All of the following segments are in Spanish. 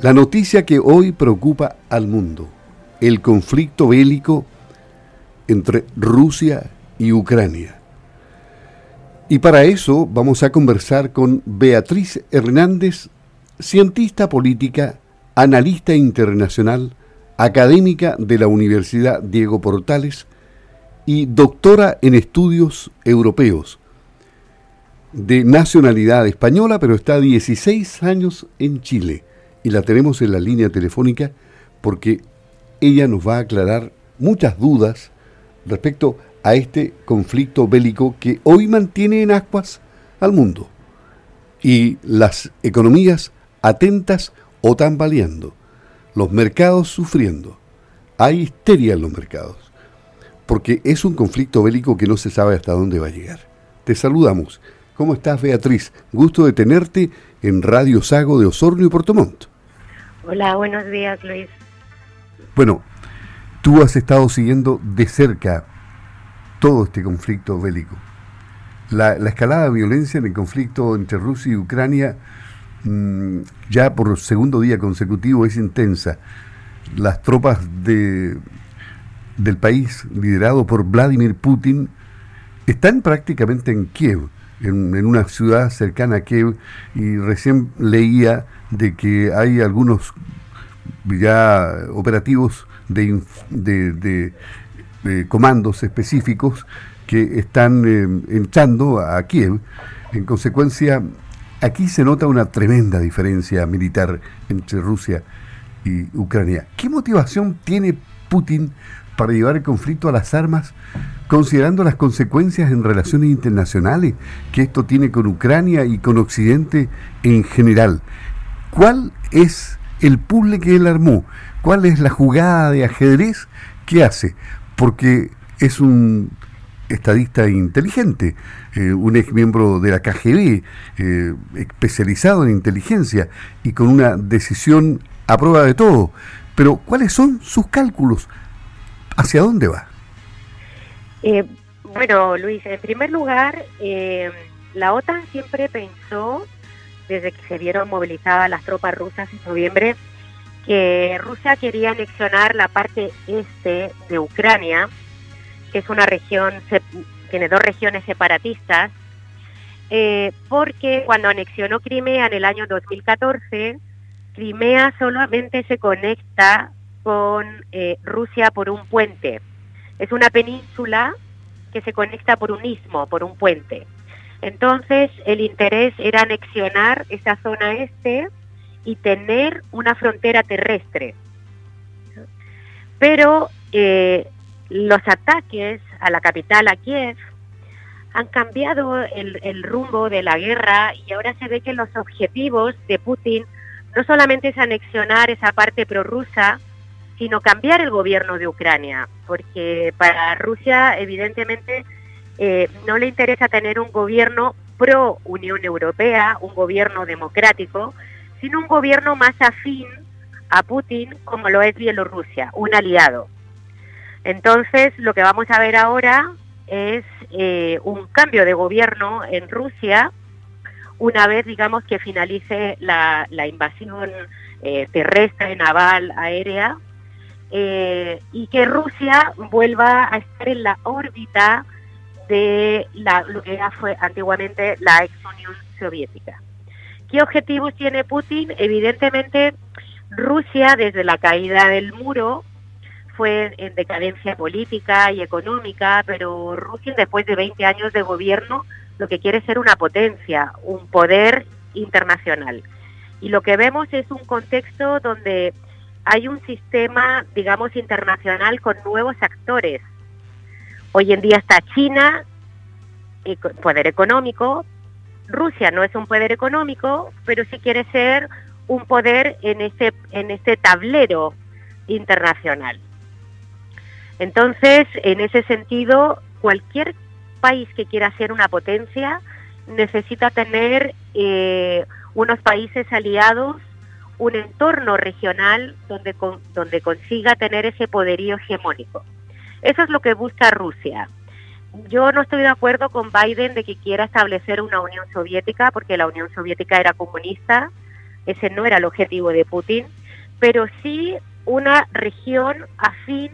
La noticia que hoy preocupa al mundo, el conflicto bélico entre Rusia y Ucrania. Y para eso vamos a conversar con Beatriz Hernández, cientista política, analista internacional, académica de la Universidad Diego Portales y doctora en estudios europeos, de nacionalidad española, pero está 16 años en Chile y la tenemos en la línea telefónica porque ella nos va a aclarar muchas dudas respecto a este conflicto bélico que hoy mantiene en ascuas al mundo y las economías atentas o tambaleando, los mercados sufriendo. Hay histeria en los mercados, porque es un conflicto bélico que no se sabe hasta dónde va a llegar. Te saludamos. ¿Cómo estás, Beatriz? Gusto de tenerte en Radio Sago de Osorno y Portomont. Hola, buenos días, Luis. Bueno, tú has estado siguiendo de cerca todo este conflicto bélico. La, escalada de violencia en el conflicto entre Rusia y Ucrania mm, ya por segundo día consecutivo es intensa. Las tropas de, del país liderado por Vladimir Putin están prácticamente en Kiev, en, en, una ciudad cercana a Kiev, y recién leía de que hay algunos ya operativos de, de, comandos específicos que están eh, entrando a Kiev. En consecuencia, aquí se nota una tremenda diferencia militar entre Rusia y Ucrania. ¿Qué motivación tiene Putin para llevar el conflicto a las armas, considerando las consecuencias en relaciones internacionales que esto tiene con Ucrania y con Occidente en general? ¿Cuál es el puzzle que él armó? ¿Cuál es la jugada de ajedrez que hace? Porque es un estadista inteligente, eh, un ex miembro de la KGB, eh, especializado en inteligencia y con una decisión a prueba de todo. Pero, ¿cuáles son sus cálculos? ¿Hacia dónde va? Eh, bueno, Luis, en primer lugar, la OTAN siempre pensó desde que se vieron movilizadas las tropas rusas en noviembre, que Rusia quería anexionar la parte este de Ucrania, que es una región, tiene dos regiones separatistas, eh, porque cuando anexionó Crimea en el año 2014, Crimea solamente se conecta con eh, Rusia por un puente. Es una península que se conecta por un istmo, por un puente. Entonces, el interés era anexionar esa zona este y tener una frontera terrestre. Pero eh, los ataques a la capital, a Kiev, han cambiado el, el, rumbo de la guerra y ahora se ve que los objetivos de Putin no solamente es anexionar esa parte prorrusa, sino cambiar el gobierno de Ucrania, porque para Rusia evidentemente eh, no le interesa tener un gobierno pro Unión Europea, un gobierno democrático, sino un gobierno más afín a Putin como lo es Bielorrusia, un aliado. Entonces, lo que vamos a ver ahora es eh, un cambio de gobierno en Rusia una vez, digamos, que finalice la, invasión eh, terrestre, naval, aérea, y que Rusia vuelva a estar en la órbita de la, lo que ya fue antiguamente la ex Unión Soviética. ¿Qué objetivos tiene Putin? Evidentemente, Rusia desde la caída del muro fue en decadencia política y económica, pero Rusia después de 20 años de gobierno lo que quiere es ser una potencia, un poder internacional. Y lo que vemos es un contexto donde hay un sistema, digamos, internacional con nuevos actores, Hoy en día está China, poder económico. Rusia no es un poder económico, pero sí quiere ser un poder en este, en este tablero internacional. Entonces, en ese sentido, cualquier país que quiera ser una potencia necesita tener eh, unos países aliados, un entorno regional donde, donde consiga tener ese poderío hegemónico. Eso es lo que busca Rusia. Yo no estoy de acuerdo con Biden de que quiera establecer una Unión Soviética, porque la Unión Soviética era comunista, ese no era el objetivo de Putin, pero sí una región afín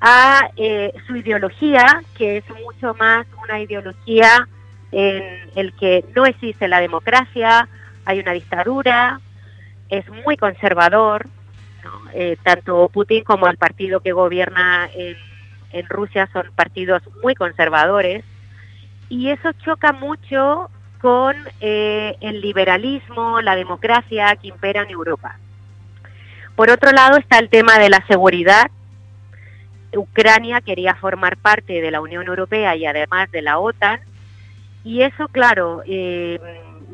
a eh, su ideología, que es mucho más una ideología en el que no existe la democracia, hay una dictadura, es muy conservador, eh, tanto Putin como el partido que gobierna en, Rusia son partidos muy conservadores, y eso choca mucho con eh, el liberalismo, la democracia que impera en Europa. Por otro lado está el tema de la seguridad. Ucrania quería formar parte de la Unión Europea y además de la OTAN. Y eso, claro, eh,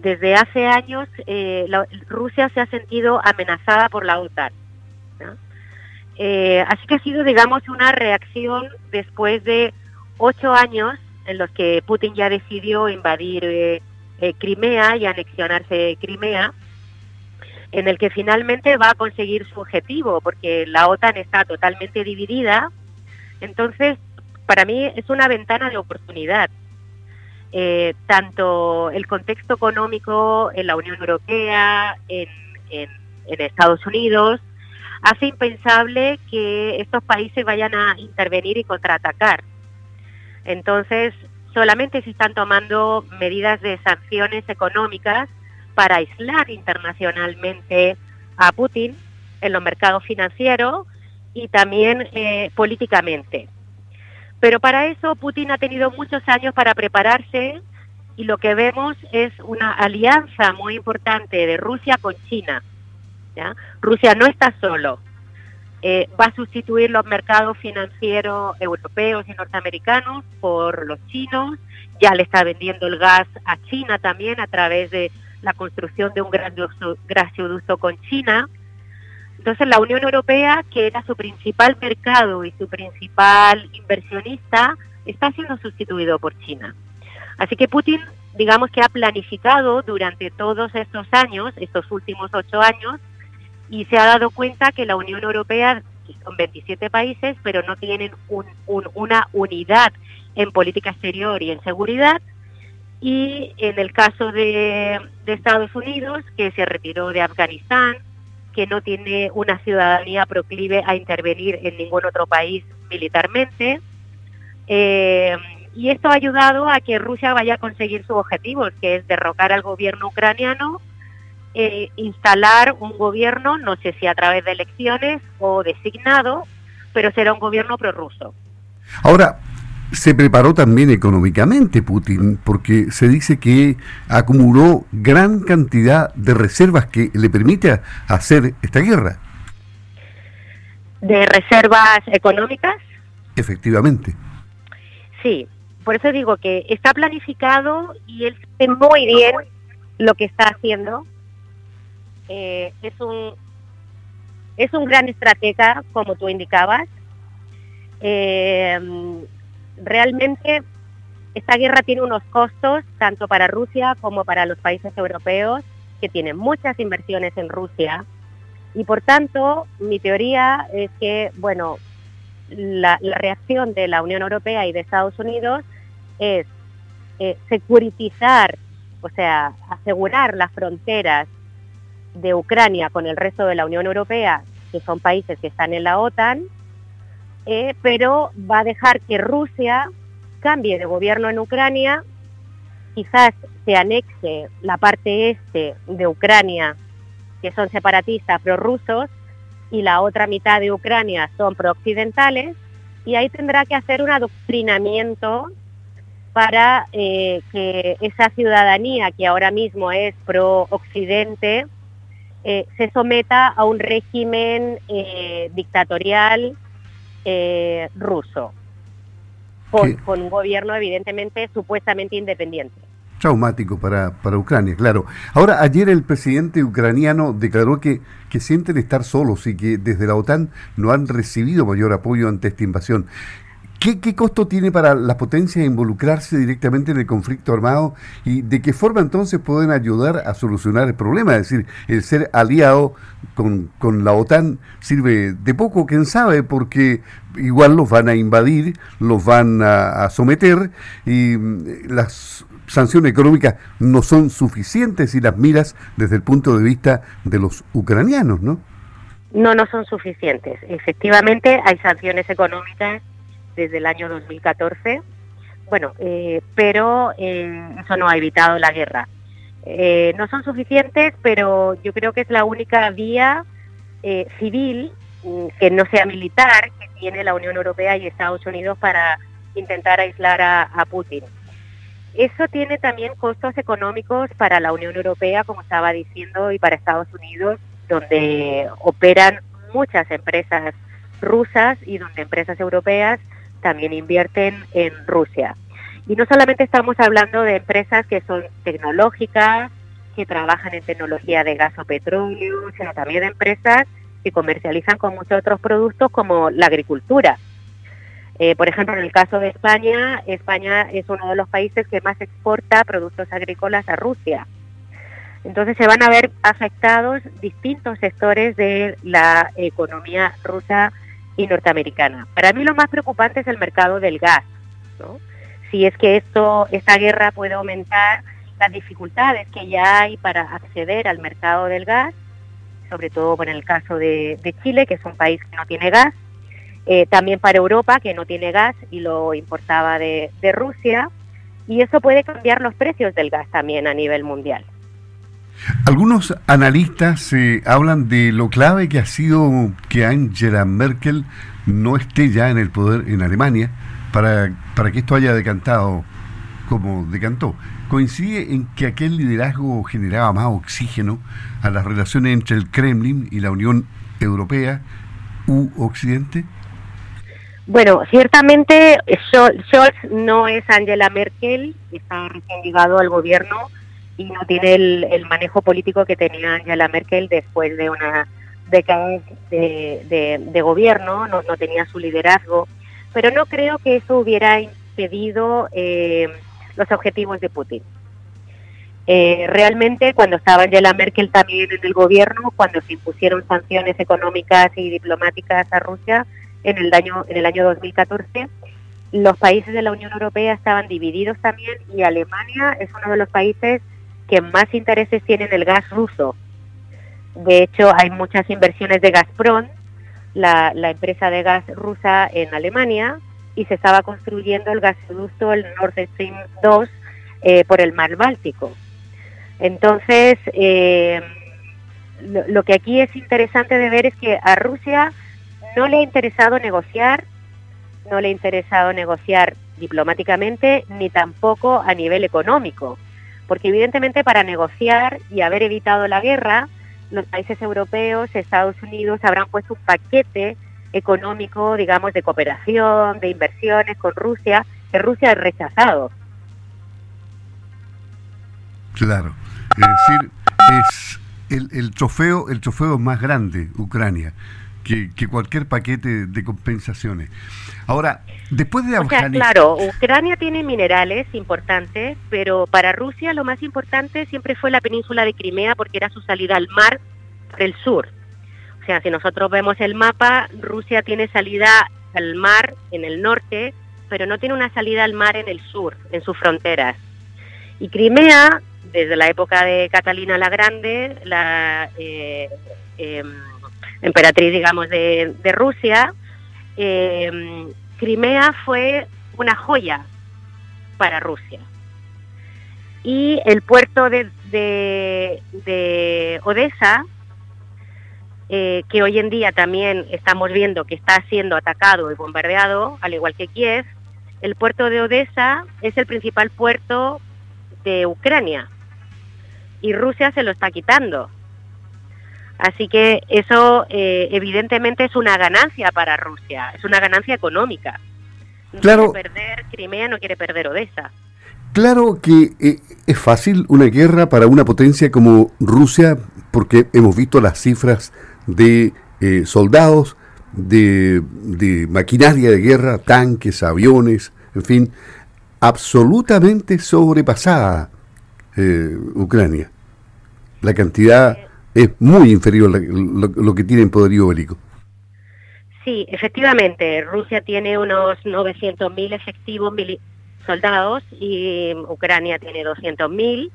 desde hace años eh, Rusia se ha sentido amenazada por la OTAN. así que ha sido, digamos, una reacción después de ocho años en los que Putin ya decidió invadir eh, eh, Crimea y anexionarse Crimea, en el que finalmente va a conseguir su objetivo, porque la OTAN está totalmente dividida. Entonces, para mí es una ventana de oportunidad. Eh, tanto el contexto económico en la Unión Europea, en, Estados Unidos, hace impensable que estos países vayan a intervenir y contraatacar. Entonces, solamente se están tomando medidas de sanciones económicas para aislar internacionalmente a Putin en los mercados financieros y también eh, políticamente. Pero para eso Putin ha tenido muchos años para prepararse y lo que vemos es una alianza muy importante de Rusia con China. Rusia no está solo, eh, va a sustituir los mercados financieros europeos y norteamericanos por los chinos, ya le está vendiendo el gas a China también a través de la construcción de un gran gasoducto con China. Entonces la Unión Europea, que era su principal mercado y su principal inversionista, está siendo sustituido por China. Así que Putin, digamos que ha planificado durante todos estos años, estos últimos ocho años, y se ha dado cuenta que la Unión Europea son 27 países, pero no tienen una unidad en política exterior y en seguridad. Y en el caso de, Estados Unidos, que se retiró de Afganistán, que no tiene una ciudadanía proclive a intervenir en ningún otro país militarmente. Eh, y esto ha ayudado a que Rusia vaya a conseguir sus objetivos, que es derrocar al gobierno ucraniano eh, instalar un gobierno, no sé si a través de elecciones o designado, pero será un gobierno prorruso. Ahora, se preparó también económicamente Putin, porque se dice que acumuló gran cantidad de reservas que le permite hacer esta guerra. ¿De reservas económicas? Efectivamente. Sí, por eso digo que está planificado y él sabe muy bien lo que está haciendo eh, es un es un gran estratega, como tú indicabas. Eh, realmente esta guerra tiene unos costos tanto para Rusia como para los países europeos que tienen muchas inversiones en Rusia. Y por tanto mi teoría es que bueno la, reacción de la Unión Europea y de Estados Unidos es eh, securitizar, o sea, asegurar las fronteras de Ucrania con el resto de la Unión Europea, que son países que están en la OTAN, eh, pero va a dejar que Rusia cambie de gobierno en Ucrania, quizás se anexe la parte este de Ucrania, que son separatistas prorrusos, y la otra mitad de Ucrania son prooccidentales, y ahí tendrá que hacer un adoctrinamiento para eh, que esa ciudadanía que ahora mismo es pro-occidente, eh, se someta a un régimen dictatorial eh, ruso, con, un gobierno evidentemente supuestamente independiente. Traumático para, para Ucrania, claro. Ahora, ayer el presidente ucraniano declaró que, que sienten estar solos y que desde la OTAN no han recibido mayor apoyo ante esta invasión. ¿Qué, costo tiene para las potencias involucrarse directamente en el conflicto armado y de qué forma entonces pueden ayudar a solucionar el problema? Es decir, el ser aliado con, la OTAN sirve de poco, quién sabe, porque igual los van a invadir, los van a, someter y mm, las sanciones económicas no son suficientes y las miras desde el punto de vista de los ucranianos, ¿no? No, no son suficientes. Efectivamente, hay sanciones económicas desde el año 2014, bueno, eh, pero eh, eso no ha evitado la guerra. Eh, no son suficientes, pero yo creo que es la única vía civil mm, que no sea militar que tiene la Unión Europea y Estados Unidos para intentar aislar a Putin. Eso tiene también costos económicos para la Unión Europea, como estaba diciendo, y para Estados Unidos, donde operan muchas empresas rusas y donde empresas europeas también invierten en Rusia. Y no solamente estamos hablando de empresas que son tecnológicas, que trabajan en tecnología de gas o petróleo, sino también de empresas que comercializan con muchos otros productos como la agricultura. Eh, por ejemplo, en el caso de España, España es uno de los países que más exporta productos agrícolas a Rusia. Entonces se van a ver afectados distintos sectores de la economía rusa y norteamericana. Para mí lo más preocupante es el mercado del gas. Si es que esto, esta guerra puede aumentar las dificultades que ya hay para acceder al mercado del gas, sobre todo en el caso de Chile, que es un país que no tiene gas, eh, también para Europa, que no tiene gas y lo importaba de, Rusia, y eso puede cambiar los precios del gas también a nivel mundial. Algunos analistas eh, hablan de lo clave que ha sido que Angela Merkel no esté ya en el poder en Alemania para, para que esto haya decantado como decantó. ¿Coincide en que aquel liderazgo generaba más oxígeno a las relaciones entre el Kremlin y la Unión Europea u Occidente? Bueno, ciertamente Scholz no es Angela Merkel, está recién llegado al gobierno y no tiene el, manejo político que tenía Angela Merkel después de una década de, gobierno, no, tenía su liderazgo, pero no creo que eso hubiera impedido eh, los objetivos de Putin. Eh, realmente cuando estaba Angela Merkel también en el gobierno, cuando se impusieron sanciones económicas y diplomáticas a Rusia, en el año, en el año 2014. Los países de la Unión Europea estaban divididos también y Alemania es uno de los países que más intereses tiene en el gas ruso. De hecho, hay muchas inversiones de Gazprom, la, la empresa de gas rusa en Alemania, y se estaba construyendo el gasoducto, el Nord Stream 2, eh, por el mar Báltico. Entonces, eh, lo, que aquí es interesante de ver es que a Rusia no le ha interesado negociar, no le ha interesado negociar diplomáticamente ni tampoco a nivel económico, porque evidentemente para negociar y haber evitado la guerra, los países europeos, Estados Unidos habrán puesto un paquete económico, digamos, de cooperación, de inversiones con Rusia, que Rusia ha rechazado. Claro, es decir, es el, el trofeo, el trofeo más grande, Ucrania que, cualquier paquete de compensaciones. Ahora, después de Afganistán... claro, Ucrania tiene minerales importantes, pero para Rusia lo más importante siempre fue la península de Crimea porque era su salida al mar por el sur. O sea, si nosotros vemos el mapa, Rusia tiene salida al mar en el norte, pero no tiene una salida al mar en el sur, en sus fronteras. Y Crimea, desde la época de Catalina la Grande, la, eh, em, emperatriz, digamos, de, Rusia, eh, Crimea fue una joya para Rusia. Y el puerto de, de, Odessa, eh, que hoy en día también estamos viendo que está siendo atacado y bombardeado, al igual que Kiev, el puerto de Odessa es el principal puerto de Ucrania y Rusia se lo está quitando. Así que eso eh, evidentemente es una ganancia para Rusia, es una ganancia económica. No claro. quiere perder Crimea, no quiere perder Odessa. Claro que eh, es fácil una guerra para una potencia como Rusia, porque hemos visto las cifras de eh, soldados, de, de, maquinaria de guerra, tanques, aviones, en fin, absolutamente sobrepasada Ucrania. La cantidad es muy inferior lo, que tiene en poderío bélico. Sí, efectivamente, Rusia tiene unos 900.000 efectivos soldados y Ucrania tiene 200.000,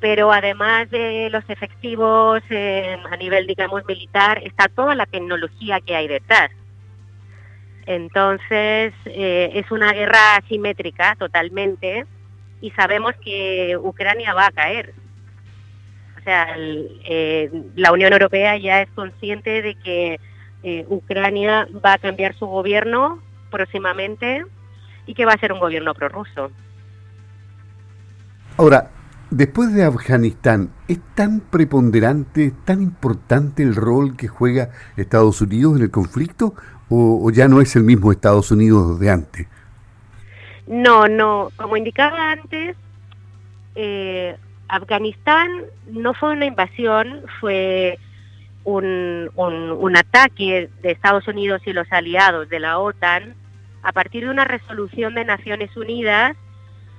pero además de los efectivos eh, a nivel, digamos, militar, está toda la tecnología que hay detrás. Entonces, eh, es una guerra asimétrica totalmente y sabemos que Ucrania va a caer. O eh, la Unión Europea ya es consciente de que eh, Ucrania va a cambiar su gobierno próximamente y que va a ser un gobierno prorruso. Ahora, después de Afganistán, ¿es tan preponderante, tan importante el rol que juega Estados Unidos en el conflicto o, ya no es el mismo Estados Unidos de antes? No, no. Como indicaba antes, eh, Afganistán no fue una invasión, fue un, ataque de Estados Unidos y los aliados de la OTAN a partir de una resolución de Naciones Unidas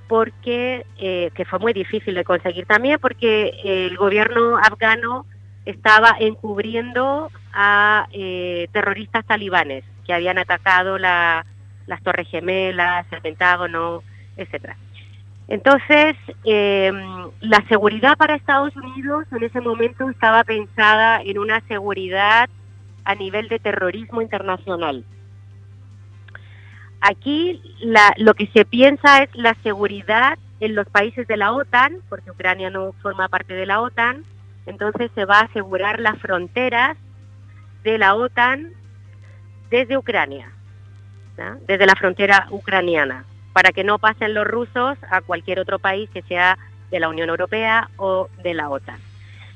porque eh, que fue muy difícil de conseguir también porque el gobierno afgano estaba encubriendo a eh, terroristas talibanes que habían atacado la, las Torres Gemelas, el Pentágono, etcétera. Entonces, eh, la seguridad para Estados Unidos en ese momento estaba pensada en una seguridad a nivel de terrorismo internacional. Aquí lo que se piensa es la seguridad en los países de la OTAN, porque Ucrania no forma parte de la OTAN, entonces se va a asegurar las fronteras de la OTAN desde Ucrania, desde la frontera ucraniana, para que no pasen los rusos a cualquier otro país que sea de la Unión Europea o de la OTAN.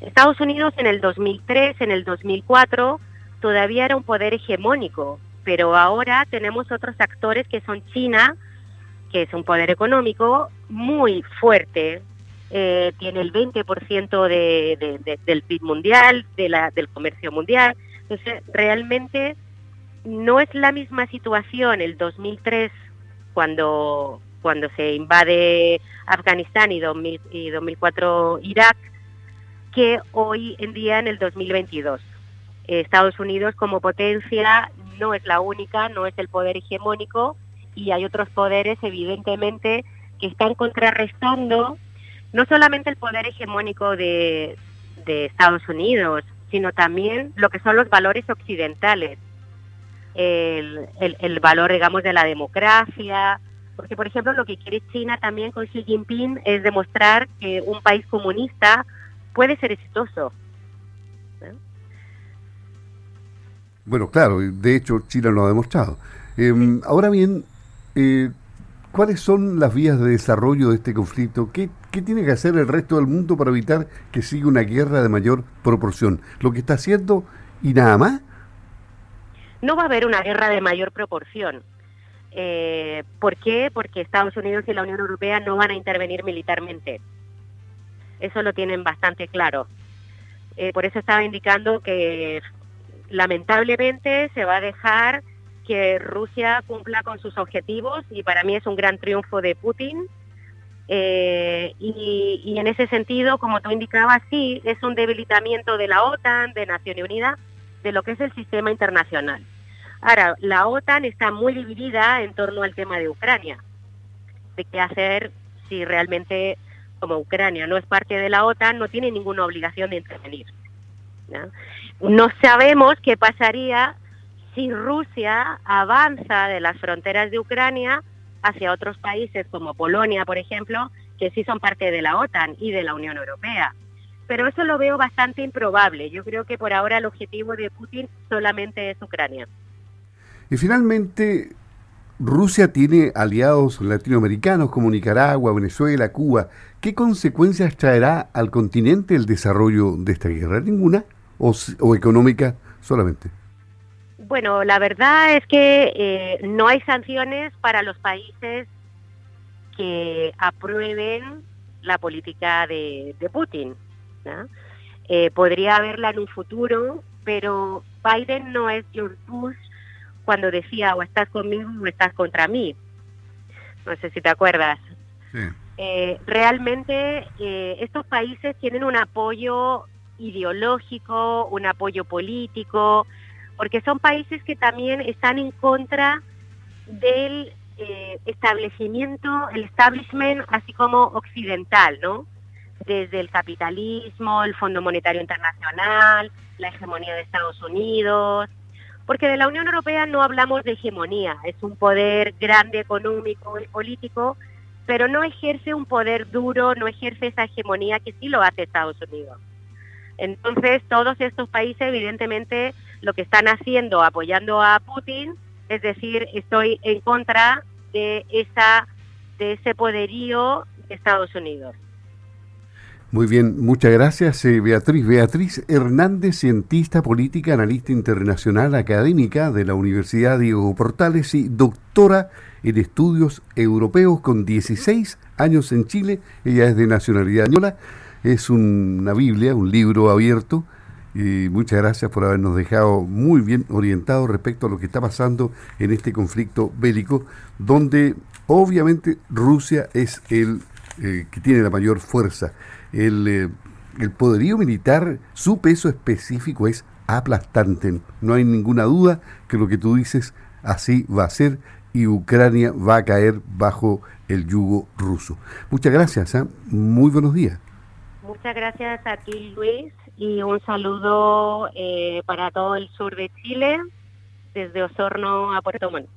Estados Unidos en el 2003, en el 2004, todavía era un poder hegemónico, pero ahora tenemos otros actores que son China, que es un poder económico muy fuerte, eh, tiene el 20% de, del PIB mundial, de la, del comercio mundial. Entonces, realmente no es la misma situación el 2003 cuando, cuando se invade Afganistán y, 2000, y 2004 Irak que hoy en día en el 2022. Estados Unidos como potencia no es la única, no es el poder hegemónico y hay otros poderes evidentemente que están contrarrestando no solamente el poder hegemónico de, Estados Unidos, sino también lo que son los valores occidentales, el, el, valor, digamos, de la democracia, porque, por ejemplo, lo que quiere China también con Xi Jinping es demostrar que un país comunista puede ser exitoso. Bueno, claro, de hecho China lo ha demostrado. Em, ahora bien, eh, ¿Cuáles son las vías de desarrollo de este conflicto? ¿Qué, tiene que hacer el resto del mundo para evitar que siga una guerra de mayor proporción? ¿Lo que está haciendo y nada más? No va a haber una guerra de mayor proporción. Eh, ¿Por qué? Porque Estados Unidos y la Unión Europea no van a intervenir militarmente. Eso lo tienen bastante claro. Eh, por eso estaba indicando que lamentablemente se va a dejar que Rusia cumpla con sus objetivos y para mí es un gran triunfo de Putin. Eh, y, en ese sentido, como tú indicabas, sí, es un debilitamiento de la OTAN, de Naciones Unidas, de lo que es el sistema internacional. Ahora, la OTAN está muy dividida en torno al tema de Ucrania, de qué hacer si realmente, como Ucrania no es parte de la OTAN, no tiene ninguna obligación de intervenir. no sabemos qué pasaría si Rusia avanza de las fronteras de Ucrania hacia otros países como Polonia, por ejemplo, que sí son parte de la OTAN y de la Unión Europea. Pero eso lo veo bastante improbable. Yo creo que por ahora el objetivo de Putin solamente es Ucrania. Y finalmente, Rusia tiene aliados latinoamericanos como Nicaragua, Venezuela, Cuba. ¿Qué consecuencias traerá al continente el desarrollo de esta guerra? ¿Ninguna? ¿O, económica solamente? Bueno, la verdad es que eh, no hay sanciones para los países que aprueben la política de, Putin. Eh, podría haberla en un futuro, pero Biden no es George Bush cuando decía o estás conmigo o estás contra mí. No sé si te acuerdas. Eh, realmente estos países tienen un apoyo ideológico, un apoyo político, porque son países que también están en contra del eh, establecimiento, el establishment así como occidental, ¿no? Desde el capitalismo, el Fondo Monetario Internacional, la hegemonía de Estados Unidos, porque de la Unión Europea no hablamos de hegemonía, es un poder grande económico y político, pero no ejerce un poder duro, no ejerce esa hegemonía que sí lo hace Estados Unidos. Entonces, todos estos países, evidentemente, lo que están haciendo, apoyando a Putin, es decir, estoy en contra de esa de ese poderío de Estados Unidos. Muy bien, muchas gracias eh, Beatriz. Beatriz Hernández, cientista política, analista internacional, académica de la Universidad Diego Portales y doctora en estudios europeos con 16 años en Chile. Ella es de nacionalidad española. Es una Biblia, un libro abierto. Y muchas gracias por habernos dejado muy bien orientados respecto a lo que está pasando en este conflicto bélico, donde obviamente Rusia es el eh, que tiene la mayor fuerza. El, eh, el poderío militar, su peso específico es aplastante. No hay ninguna duda que lo que tú dices así va a ser y Ucrania va a caer bajo el yugo ruso. Muchas gracias, ¿eh? muy buenos días. Muchas gracias a ti, Luis, y un saludo eh, para todo el sur de Chile, desde Osorno a Puerto Montt.